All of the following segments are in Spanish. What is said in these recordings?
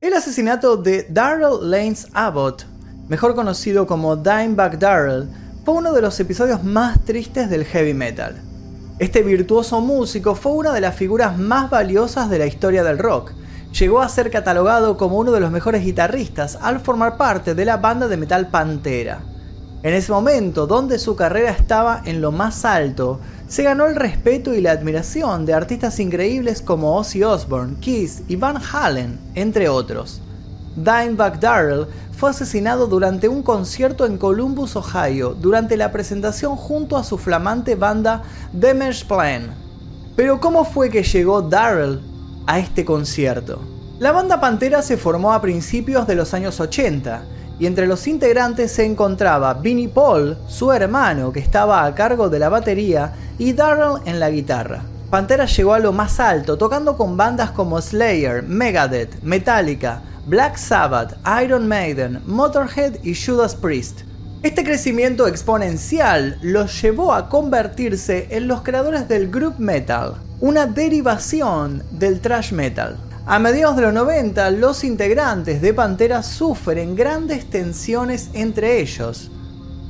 El asesinato de Darrell Lanes Abbott, mejor conocido como Dimebag Darrell, fue uno de los episodios más tristes del heavy metal. Este virtuoso músico fue una de las figuras más valiosas de la historia del rock. Llegó a ser catalogado como uno de los mejores guitarristas al formar parte de la banda de metal Pantera. En ese momento, donde su carrera estaba en lo más alto, se ganó el respeto y la admiración de artistas increíbles como Ozzy Osbourne, Kiss y Van Halen, entre otros. Dimebag Darrell fue asesinado durante un concierto en Columbus, Ohio, durante la presentación junto a su flamante banda Damage Plan. Pero ¿cómo fue que llegó Darrell a este concierto? La banda Pantera se formó a principios de los años 80 y entre los integrantes se encontraba Vinnie Paul, su hermano que estaba a cargo de la batería, y Darrell en la guitarra. Pantera llegó a lo más alto, tocando con bandas como Slayer, Megadeth, Metallica, Black Sabbath, Iron Maiden, Motorhead y Judas Priest. Este crecimiento exponencial los llevó a convertirse en los creadores del group metal, una derivación del thrash metal. A mediados de los 90, los integrantes de Pantera sufren grandes tensiones entre ellos,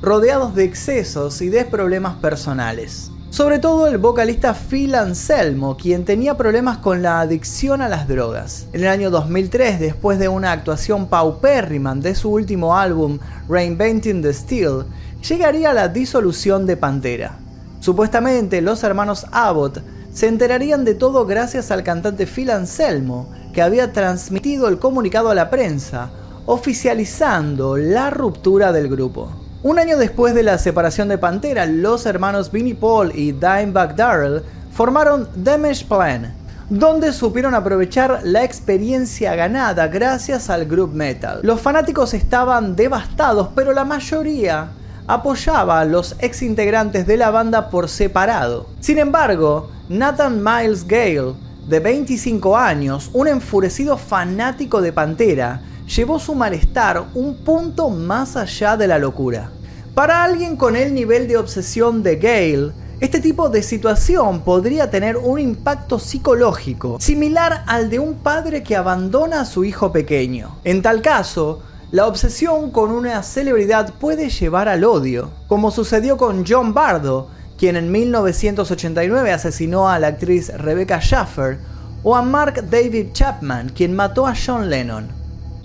rodeados de excesos y de problemas personales. Sobre todo el vocalista Phil Anselmo, quien tenía problemas con la adicción a las drogas. En el año 2003, después de una actuación paupérrima de su último álbum, Reinventing the Steel, llegaría la disolución de Pantera. Supuestamente, los hermanos Abbott se enterarían de todo gracias al cantante Phil Anselmo, que había transmitido el comunicado a la prensa, oficializando la ruptura del grupo. Un año después de la separación de Pantera, los hermanos Vinnie Paul y Dimebag Darrell formaron Damage Plan, donde supieron aprovechar la experiencia ganada gracias al group metal. Los fanáticos estaban devastados, pero la mayoría apoyaba a los ex integrantes de la banda por separado. Sin embargo, Nathan Miles Gale, de 25 años, un enfurecido fanático de Pantera, llevó su malestar un punto más allá de la locura. Para alguien con el nivel de obsesión de Gale, este tipo de situación podría tener un impacto psicológico similar al de un padre que abandona a su hijo pequeño. En tal caso, la obsesión con una celebridad puede llevar al odio, como sucedió con John Bardo, quien en 1989 asesinó a la actriz Rebecca Schaffer, o a Mark David Chapman, quien mató a John Lennon.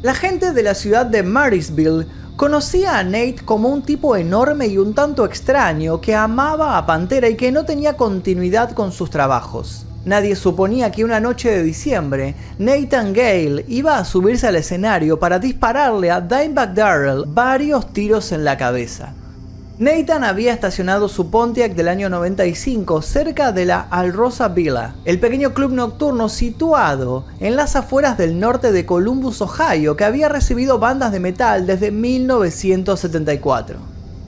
La gente de la ciudad de Marysville conocía a Nate como un tipo enorme y un tanto extraño que amaba a Pantera y que no tenía continuidad con sus trabajos. Nadie suponía que una noche de diciembre, Nathan Gale iba a subirse al escenario para dispararle a Dimebag Darrell varios tiros en la cabeza. Nathan había estacionado su Pontiac del año 95 cerca de la Alrosa Villa, el pequeño club nocturno situado en las afueras del norte de Columbus, Ohio, que había recibido bandas de metal desde 1974.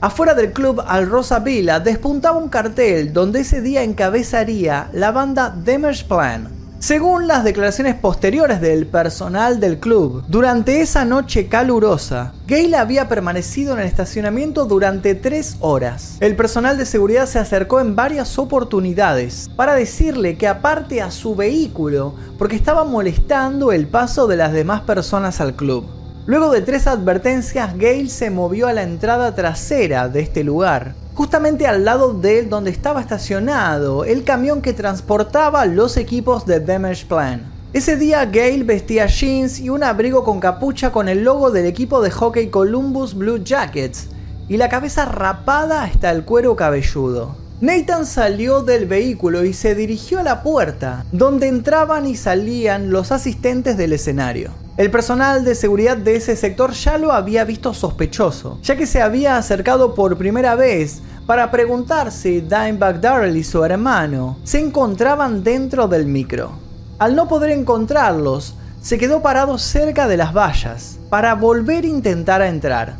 Afuera del club Al Rosa Villa despuntaba un cartel donde ese día encabezaría la banda Demers Plan. Según las declaraciones posteriores del personal del club, durante esa noche calurosa, Gale había permanecido en el estacionamiento durante tres horas. El personal de seguridad se acercó en varias oportunidades para decirle que aparte a su vehículo porque estaba molestando el paso de las demás personas al club. Luego de tres advertencias, Gale se movió a la entrada trasera de este lugar, justamente al lado de donde estaba estacionado el camión que transportaba los equipos de Damage Plan. Ese día Gale vestía jeans y un abrigo con capucha con el logo del equipo de hockey Columbus Blue Jackets y la cabeza rapada hasta el cuero cabelludo. Nathan salió del vehículo y se dirigió a la puerta, donde entraban y salían los asistentes del escenario. El personal de seguridad de ese sector ya lo había visto sospechoso, ya que se había acercado por primera vez para preguntar si Dimebag Darrell y su hermano se encontraban dentro del micro. Al no poder encontrarlos, se quedó parado cerca de las vallas para volver a intentar entrar.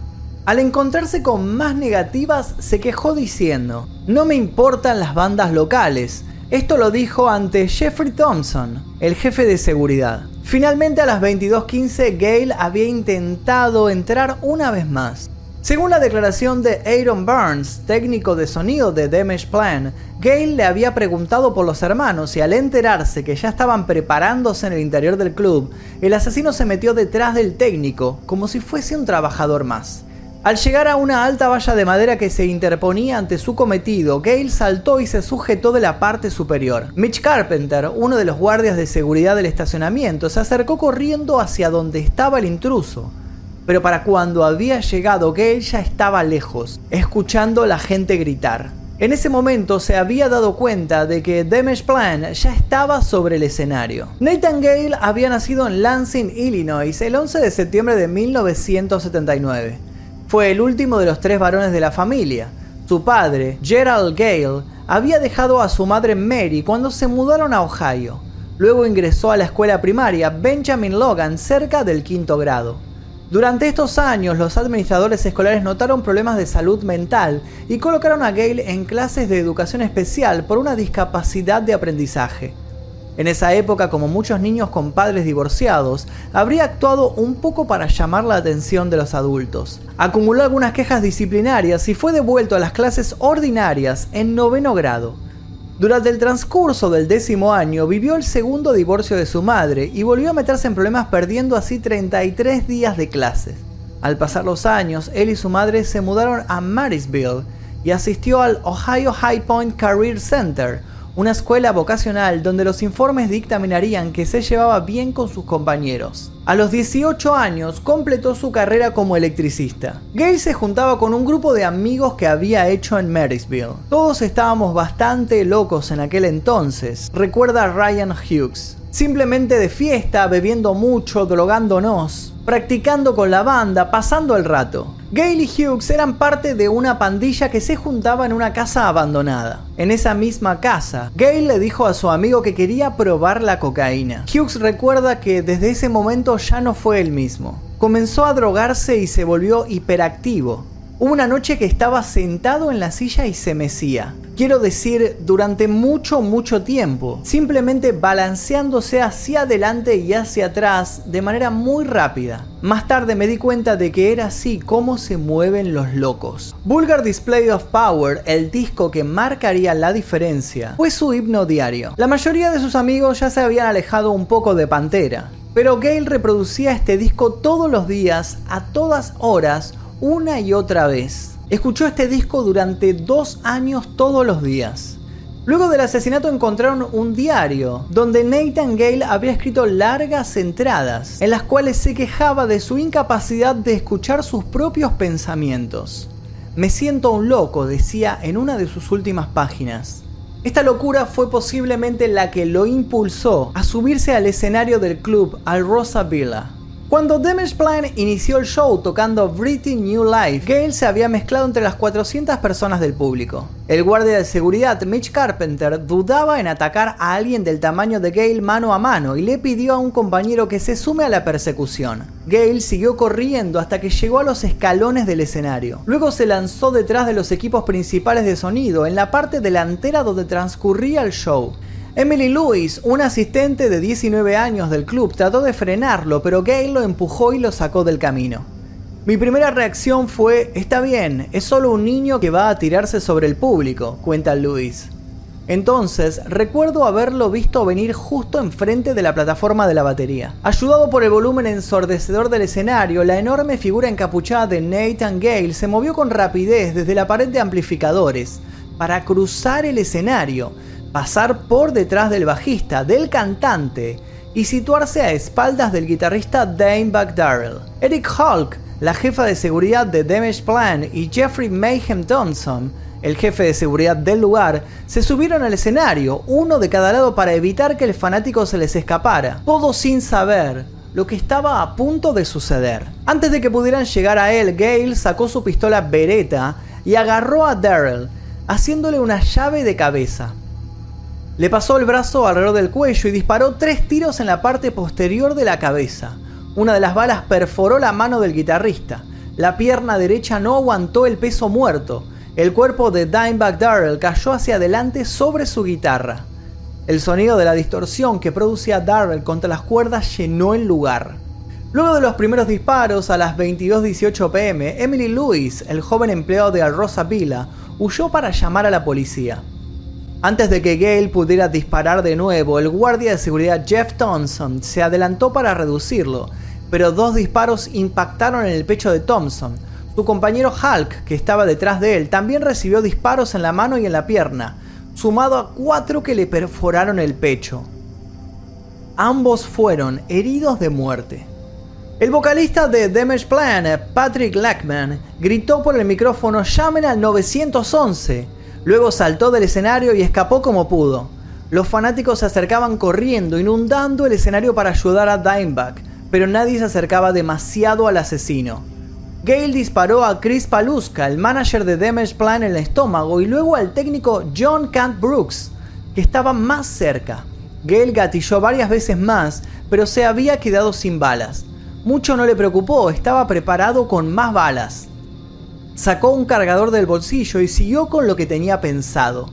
Al encontrarse con más negativas, se quejó diciendo, no me importan las bandas locales. Esto lo dijo ante Jeffrey Thompson, el jefe de seguridad. Finalmente a las 22.15 Gale había intentado entrar una vez más, Según la declaración de Aaron Burns, técnico de sonido de Damage Plan, Gale le había preguntado por los hermanos y al enterarse que ya estaban preparándose en el interior del club, el asesino se metió detrás del técnico como si fuese un trabajador más. Al llegar a una alta valla de madera que se interponía ante su cometido, Gale saltó y se sujetó de la parte superior. Mitch Carpenter, uno de los guardias de seguridad del estacionamiento, se acercó corriendo hacia donde estaba el intruso. Pero para cuando había llegado, Gale ya estaba lejos, escuchando a la gente gritar. En ese momento se había dado cuenta de que Damage Plan ya estaba sobre el escenario. Nathan Gale había nacido en Lansing, Illinois, el 11 de septiembre de 1979. Fue el último de los tres varones de la familia. Su padre, Gerald Gale, había dejado a su madre Mary cuando se mudaron a Ohio. Luego ingresó a la escuela primaria Benjamin Logan cerca del quinto grado. Durante estos años, los administradores escolares notaron problemas de salud mental y colocaron a Gale en clases de educación especial por una discapacidad de aprendizaje. En esa época, como muchos niños con padres divorciados, habría actuado un poco para llamar la atención de los adultos. Acumuló algunas quejas disciplinarias y fue devuelto a las clases ordinarias en noveno grado. Durante el transcurso del décimo año vivió el segundo divorcio de su madre y volvió a meterse en problemas perdiendo así 33 días de clases. Al pasar los años, él y su madre se mudaron a Marysville y asistió al Ohio High Point Career Center, una escuela vocacional donde los informes dictaminarían que se llevaba bien con sus compañeros. A los 18 años completó su carrera como electricista. Gale se juntaba con un grupo de amigos que había hecho en Marysville. Todos estábamos bastante locos en aquel entonces, recuerda Ryan Hughes. Simplemente de fiesta, bebiendo mucho, drogándonos, practicando con la banda, pasando el rato. Gale y Hughes eran parte de una pandilla que se juntaba en una casa abandonada. En esa misma casa, Gale le dijo a su amigo que quería probar la cocaína. Hughes recuerda que desde ese momento ya no fue el mismo. Comenzó a drogarse y se volvió hiperactivo. Hubo una noche que estaba sentado en la silla y se mecía. Quiero decir, durante mucho, mucho tiempo. Simplemente balanceándose hacia adelante y hacia atrás de manera muy rápida. Más tarde me di cuenta de que era así como se mueven los locos. Vulgar Display of Power, el disco que marcaría la diferencia, fue su himno diario. La mayoría de sus amigos ya se habían alejado un poco de Pantera. Pero Gale reproducía este disco todos los días, a todas horas, una y otra vez. Escuchó este disco durante dos años todos los días. Luego del asesinato encontraron un diario donde Nathan Gale había escrito largas entradas en las cuales se quejaba de su incapacidad de escuchar sus propios pensamientos. Me siento un loco, decía en una de sus últimas páginas. Esta locura fue posiblemente la que lo impulsó a subirse al escenario del club al Rosa Villa, cuando Damage Plan inició el show tocando Breathing New Life, Gale se había mezclado entre las 400 personas del público. El guardia de seguridad Mitch Carpenter dudaba en atacar a alguien del tamaño de Gale mano a mano y le pidió a un compañero que se sume a la persecución. Gale siguió corriendo hasta que llegó a los escalones del escenario. Luego se lanzó detrás de los equipos principales de sonido en la parte delantera donde transcurría el show. Emily Lewis, una asistente de 19 años del club, trató de frenarlo, pero Gale lo empujó y lo sacó del camino. Mi primera reacción fue, está bien, es solo un niño que va a tirarse sobre el público, cuenta Lewis. Entonces, recuerdo haberlo visto venir justo enfrente de la plataforma de la batería. Ayudado por el volumen ensordecedor del escenario, la enorme figura encapuchada de Nathan Gale se movió con rapidez desde la pared de amplificadores para cruzar el escenario, pasar por detrás del bajista, del cantante y situarse a espaldas del guitarrista Dane Darrell. Eric Hulk, la jefa de seguridad de Damage Plan, y Jeffrey Mayhem Thompson, el jefe de seguridad del lugar, se subieron al escenario, uno de cada lado para evitar que el fanático se les escapara, todo sin saber lo que estaba a punto de suceder. Antes de que pudieran llegar a él, Gale sacó su pistola Beretta y agarró a Darrell, haciéndole una llave de cabeza. Le pasó el brazo alrededor del cuello y disparó tres tiros en la parte posterior de la cabeza. Una de las balas perforó la mano del guitarrista. La pierna derecha no aguantó el peso muerto. El cuerpo de Dimebag Darrell cayó hacia adelante sobre su guitarra. El sonido de la distorsión que producía Darrell contra las cuerdas llenó el lugar. Luego de los primeros disparos a las 22.18 pm, Emily Lewis, el joven empleado de Rosa Villa, huyó para llamar a la policía. Antes de que Gale pudiera disparar de nuevo, el guardia de seguridad Jeff Thompson se adelantó para reducirlo, pero dos disparos impactaron en el pecho de Thompson. Su compañero Hulk, que estaba detrás de él, también recibió disparos en la mano y en la pierna, sumado a cuatro que le perforaron el pecho. Ambos fueron heridos de muerte. El vocalista de Damage Plan, Patrick Lackman, gritó por el micrófono llamen al 911 Luego saltó del escenario y escapó como pudo. Los fanáticos se acercaban corriendo, inundando el escenario para ayudar a Dimebag, pero nadie se acercaba demasiado al asesino. Gale disparó a Chris Paluska, el manager de Damage Plan, en el estómago y luego al técnico John Kant Brooks, que estaba más cerca. Gale gatilló varias veces más, pero se había quedado sin balas. Mucho no le preocupó, estaba preparado con más balas sacó un cargador del bolsillo y siguió con lo que tenía pensado.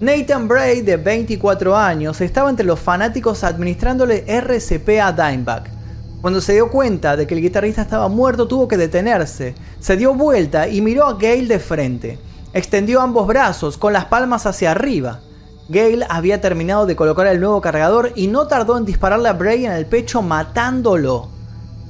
Nathan Bray, de 24 años, estaba entre los fanáticos administrándole RCP a Dimebag. Cuando se dio cuenta de que el guitarrista estaba muerto, tuvo que detenerse. Se dio vuelta y miró a Gale de frente. Extendió ambos brazos, con las palmas hacia arriba. Gale había terminado de colocar el nuevo cargador y no tardó en dispararle a Bray en el pecho matándolo.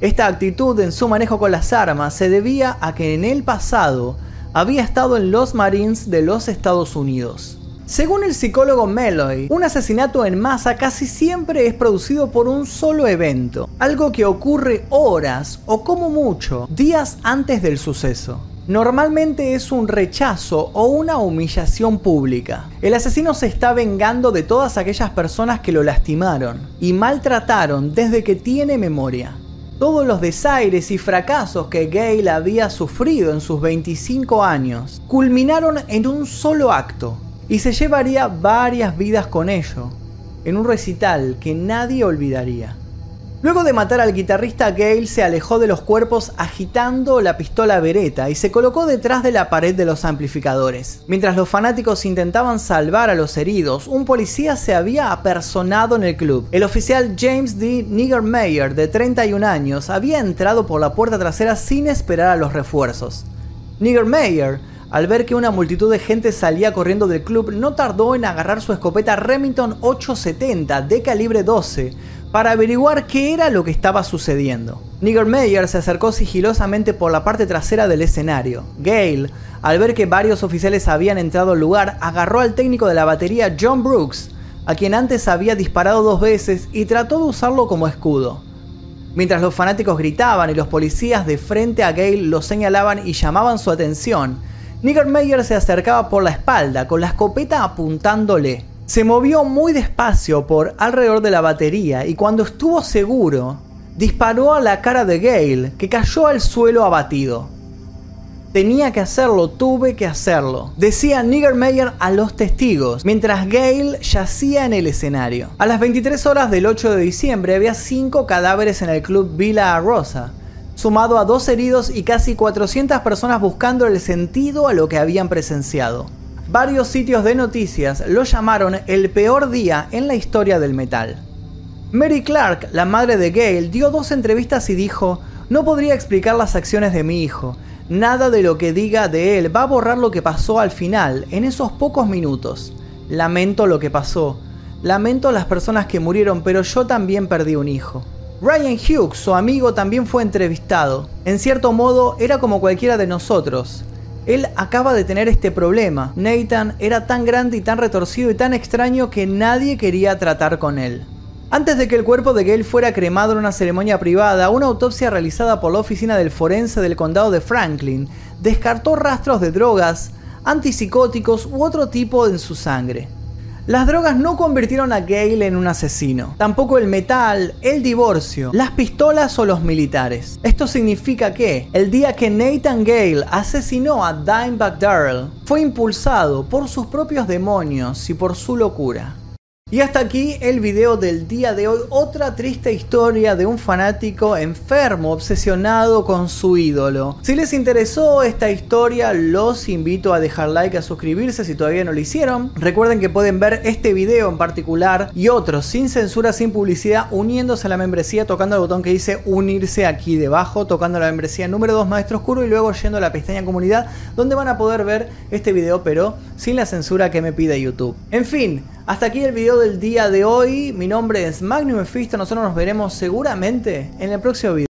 Esta actitud en su manejo con las armas se debía a que en el pasado había estado en los Marines de los Estados Unidos. Según el psicólogo Meloy, un asesinato en masa casi siempre es producido por un solo evento, algo que ocurre horas o como mucho días antes del suceso. Normalmente es un rechazo o una humillación pública. El asesino se está vengando de todas aquellas personas que lo lastimaron y maltrataron desde que tiene memoria. Todos los desaires y fracasos que Gale había sufrido en sus 25 años culminaron en un solo acto y se llevaría varias vidas con ello, en un recital que nadie olvidaría. Luego de matar al guitarrista, Gale se alejó de los cuerpos agitando la pistola Beretta y se colocó detrás de la pared de los amplificadores. Mientras los fanáticos intentaban salvar a los heridos, un policía se había apersonado en el club. El oficial James D. Niggermeyer, de 31 años, había entrado por la puerta trasera sin esperar a los refuerzos. Niggermeyer al ver que una multitud de gente salía corriendo del club, no tardó en agarrar su escopeta Remington 870 de calibre 12 para averiguar qué era lo que estaba sucediendo. Niggermeyer se acercó sigilosamente por la parte trasera del escenario. Gale, al ver que varios oficiales habían entrado al lugar, agarró al técnico de la batería John Brooks, a quien antes había disparado dos veces y trató de usarlo como escudo. Mientras los fanáticos gritaban y los policías de frente a Gale lo señalaban y llamaban su atención, Niggermeyer se acercaba por la espalda con la escopeta apuntándole. Se movió muy despacio por alrededor de la batería y cuando estuvo seguro, disparó a la cara de Gale, que cayó al suelo abatido. Tenía que hacerlo, tuve que hacerlo, decía Niggermeyer a los testigos, mientras Gale yacía en el escenario. A las 23 horas del 8 de diciembre había 5 cadáveres en el club Villa Rosa, sumado a dos heridos y casi 400 personas buscando el sentido a lo que habían presenciado varios sitios de noticias lo llamaron el peor día en la historia del metal. Mary Clark, la madre de Gail, dio dos entrevistas y dijo, no podría explicar las acciones de mi hijo. Nada de lo que diga de él va a borrar lo que pasó al final, en esos pocos minutos. Lamento lo que pasó. Lamento las personas que murieron, pero yo también perdí un hijo. Ryan Hughes, su amigo, también fue entrevistado. En cierto modo, era como cualquiera de nosotros. Él acaba de tener este problema. Nathan era tan grande y tan retorcido y tan extraño que nadie quería tratar con él. Antes de que el cuerpo de Gale fuera cremado en una ceremonia privada, una autopsia realizada por la oficina del forense del condado de Franklin descartó rastros de drogas, antipsicóticos u otro tipo en su sangre. Las drogas no convirtieron a Gale en un asesino, tampoco el metal, el divorcio, las pistolas o los militares. Esto significa que el día que Nathan Gale asesinó a Dimebag Darrell fue impulsado por sus propios demonios y por su locura. Y hasta aquí el video del día de hoy. Otra triste historia de un fanático enfermo, obsesionado con su ídolo. Si les interesó esta historia, los invito a dejar like, a suscribirse si todavía no lo hicieron. Recuerden que pueden ver este video en particular y otros sin censura, sin publicidad, uniéndose a la membresía, tocando el botón que dice unirse aquí debajo, tocando la membresía número 2 Maestro Oscuro y luego yendo a la pestaña comunidad, donde van a poder ver este video, pero sin la censura que me pide YouTube. En fin, hasta aquí el video del día de hoy. Mi nombre es Magnum Mephisto. Nosotros nos veremos seguramente en el próximo video.